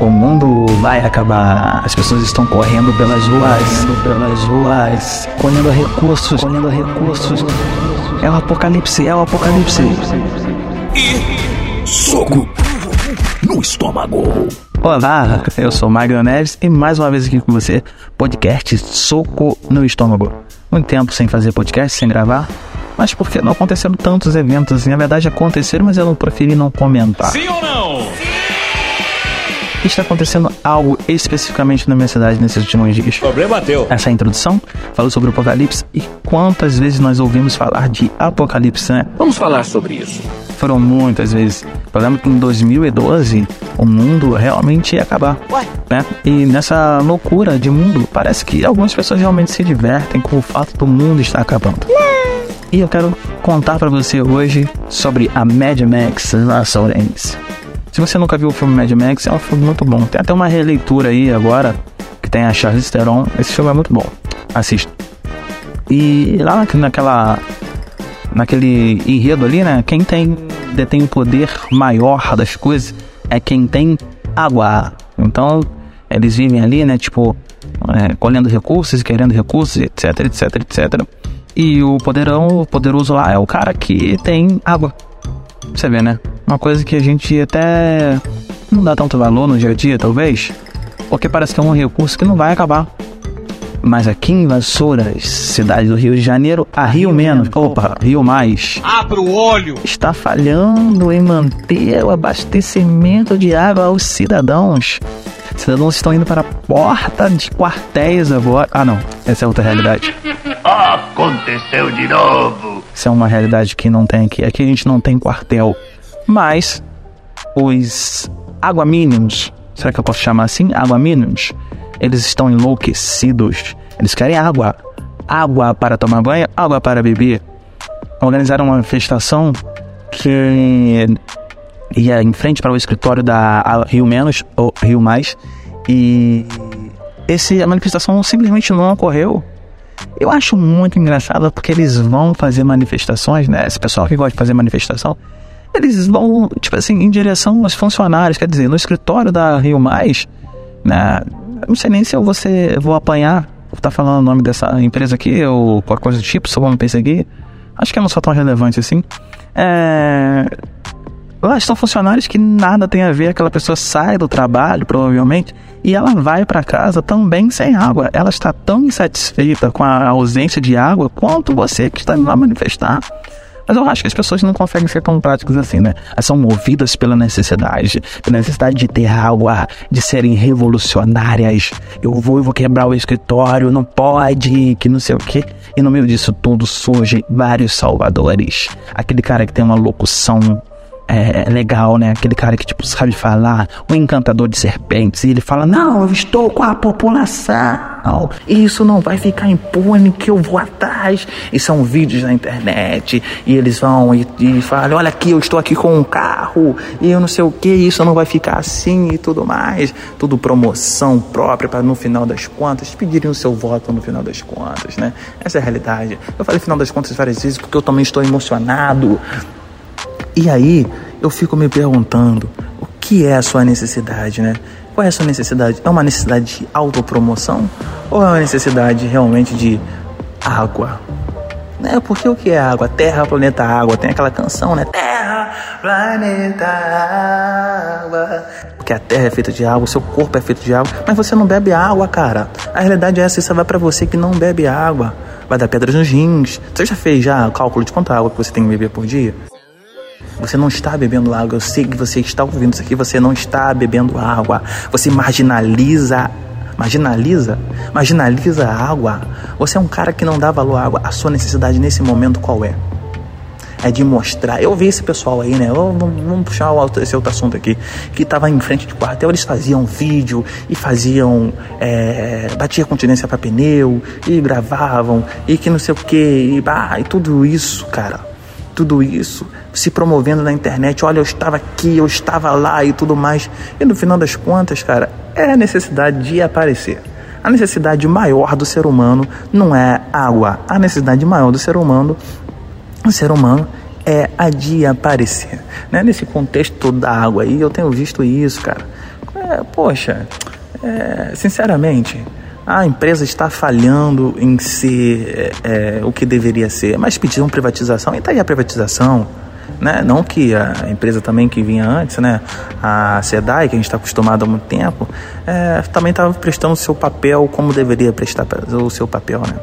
O mundo vai acabar. As pessoas estão correndo pelas ruas, pelas ruas, colhendo recursos, colhendo recursos. É o apocalipse, é o apocalipse. E soco no estômago. Olá, eu sou Magno Neves e mais uma vez aqui com você, podcast Soco no Estômago. Muito tempo sem fazer podcast, sem gravar, mas porque não aconteceram tantos eventos assim. Na verdade aconteceram, mas eu não preferi não comentar. Sim ou não? Está acontecendo algo especificamente na minha cidade nesses últimos dias. Problema teu. Essa introdução falou sobre o apocalipse e quantas vezes nós ouvimos falar de apocalipse, né? Vamos falar sobre isso. Foram muitas vezes. Eu lembro que em 2012 o mundo realmente ia acabar. Né? E nessa loucura de mundo, parece que algumas pessoas realmente se divertem com o fato do mundo estar acabando. E eu quero contar para você hoje sobre a Mad Max Laçourense. Se você nunca viu o filme Mad Max, é um filme muito bom. Tem até uma releitura aí agora, que tem a Charlize Theron. Esse filme é muito bom. Assista. E lá naquela naquele enredo ali, né? Quem tem detém o poder maior das coisas é quem tem água. Então, eles vivem ali, né? Tipo, é, colhendo recursos, querendo recursos, etc, etc, etc. E o poderão, o poderoso lá é o cara que tem água. Você vê, né? Uma coisa que a gente até não dá tanto valor no dia a dia, talvez, porque parece que é um recurso que não vai acabar. Mas aqui em Vassouras, cidade do Rio de Janeiro, a Rio Menos, opa, Rio Mais, Abra o olho. está falhando em manter o abastecimento de água aos cidadãos. Cidadãos estão indo para a porta de quartéis agora. Ah, não, essa é outra realidade. Aconteceu de novo. Isso é uma realidade que não tem aqui. Aqui a gente não tem quartel. Mas os água mínimos, será que eu posso chamar assim? Água mínimos, eles estão enlouquecidos. Eles querem água. Água para tomar banho, água para beber. Organizaram uma manifestação que ia em frente para o escritório da Rio Menos ou Rio Mais e esse a manifestação simplesmente não ocorreu. Eu acho muito engraçado porque eles vão fazer manifestações, né? Esse pessoal que gosta de fazer manifestação, eles vão, tipo assim, em direção aos funcionários, quer dizer, no escritório da Rio Mais, né? Não sei nem se eu vou, ser, vou apanhar, vou estar falando o nome dessa empresa aqui, ou qualquer coisa do tipo, só vão me perseguir. Acho que eu não sou tão relevante assim. É... Lá estão funcionários que nada tem a ver, aquela pessoa sai do trabalho, provavelmente, e ela vai para casa também sem água. Ela está tão insatisfeita com a ausência de água quanto você que está indo lá manifestar. Mas eu acho que as pessoas não conseguem ser tão práticas assim, né? Elas são movidas pela necessidade, pela necessidade de ter água, de serem revolucionárias. Eu vou, eu vou quebrar o escritório, não pode, que não sei o quê. E no meio disso tudo surgem vários salvadores. Aquele cara que tem uma locução é, legal, né? Aquele cara que, tipo, sabe falar, o encantador de serpentes, e ele fala: Não, eu estou com a população, isso não vai ficar impune, que eu vou atrás. E são vídeos na internet, e eles vão e, e falam: Olha aqui, eu estou aqui com um carro, e eu não sei o que, isso não vai ficar assim e tudo mais. Tudo promoção própria para no final das contas pedirem o seu voto no final das contas, né? Essa é a realidade. Eu falei final das contas várias vezes porque eu também estou emocionado. E aí eu fico me perguntando o que é a sua necessidade, né? Qual é a sua necessidade? É uma necessidade de autopromoção ou é uma necessidade realmente de água? Né? Porque o que é água? Terra, planeta, água. Tem aquela canção, né? Terra, planeta, água. Porque a terra é feita de água, o seu corpo é feito de água, mas você não bebe água, cara. A realidade é essa, isso vai para você que não bebe água. Vai dar pedras nos rins. Você já fez já o cálculo de quanta água que você tem que beber por dia? Você não está bebendo água. Eu sei que você está ouvindo isso aqui. Você não está bebendo água. Você marginaliza. Marginaliza? Marginaliza a água. Você é um cara que não dá valor à água. A sua necessidade nesse momento qual é? É de mostrar. Eu vi esse pessoal aí, né? Vamos, puxar esse outro assunto aqui. Que estava em frente de quartel. Eles faziam vídeo e faziam. É, batia continência para pneu. E gravavam. E que não sei o que. E, e tudo isso, cara tudo isso, se promovendo na internet, olha, eu estava aqui, eu estava lá e tudo mais. E no final das contas, cara, é a necessidade de aparecer. A necessidade maior do ser humano não é água. A necessidade maior do ser humano, o ser humano é a de aparecer. Né? Nesse contexto da água aí, eu tenho visto isso, cara. é, poxa, é, sinceramente, a empresa está falhando em ser é, é, o que deveria ser, mas pediram privatização, e está aí a privatização né? Não que a empresa também que vinha antes, né? A SEDAI, que a gente está acostumado há muito tempo, é, também estava prestando o seu papel como deveria prestar o seu papel, né?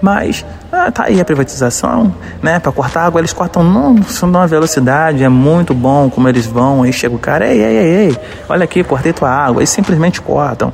Mas ah, tá aí a privatização, né? Para cortar água, eles cortam não, numa velocidade, é muito bom como eles vão, aí chega o cara, ei, ei, ei, ei, olha aqui, cortei tua água, eles simplesmente cortam,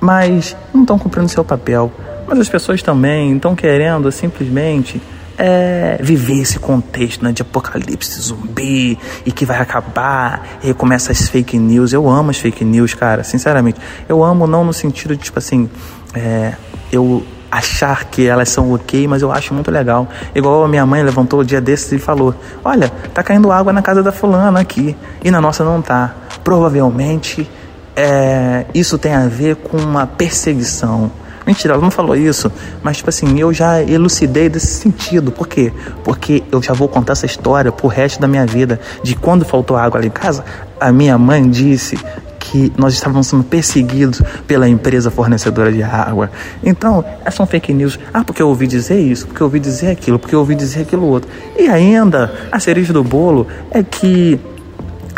mas não estão cumprindo seu papel. Mas as pessoas também estão querendo simplesmente é, viver esse contexto né, de apocalipse zumbi e que vai acabar e começa as fake news. Eu amo as fake news, cara, sinceramente. Eu amo não no sentido de, tipo assim, é, eu achar que elas são ok, mas eu acho muito legal. Igual a minha mãe levantou o dia desses e falou: Olha, tá caindo água na casa da fulana aqui e na nossa não tá. Provavelmente é, isso tem a ver com uma perseguição Mentira, ela não falou isso, mas tipo assim, eu já elucidei desse sentido. Por quê? Porque eu já vou contar essa história pro resto da minha vida. De quando faltou água ali em casa, a minha mãe disse que nós estávamos sendo perseguidos pela empresa fornecedora de água. Então, são fake news. Ah, porque eu ouvi dizer isso, porque eu ouvi dizer aquilo, porque eu ouvi dizer aquilo outro. E ainda, a cereja do bolo é que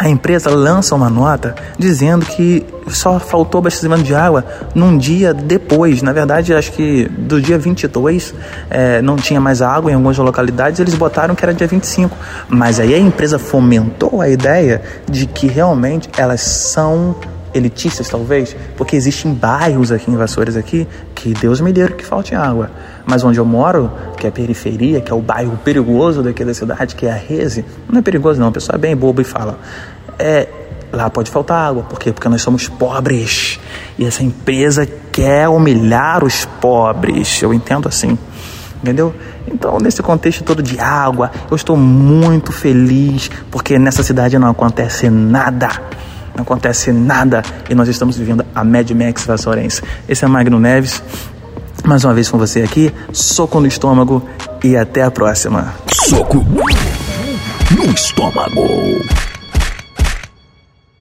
a empresa lança uma nota dizendo que só faltou abastecimento de água num dia depois. Na verdade, acho que do dia 22 é, não tinha mais água em algumas localidades, eles botaram que era dia 25. Mas aí a empresa fomentou a ideia de que realmente elas são elitistas talvez, porque existem bairros aqui em Vassouras aqui que Deus me deu que falte água. Mas onde eu moro, que é a periferia, que é o bairro perigoso daqui da cidade, que é a Reze, não é perigoso não, a pessoa é bem boba e fala. É, lá pode faltar água. Por quê? Porque nós somos pobres. E essa empresa quer humilhar os pobres. Eu entendo assim. Entendeu? Então, nesse contexto todo de água, eu estou muito feliz porque nessa cidade não acontece nada não acontece nada e nós estamos vivendo a Mad Max Vassourense. Esse é Magno Neves, mais uma vez com você aqui, soco no estômago e até a próxima. Soco no estômago.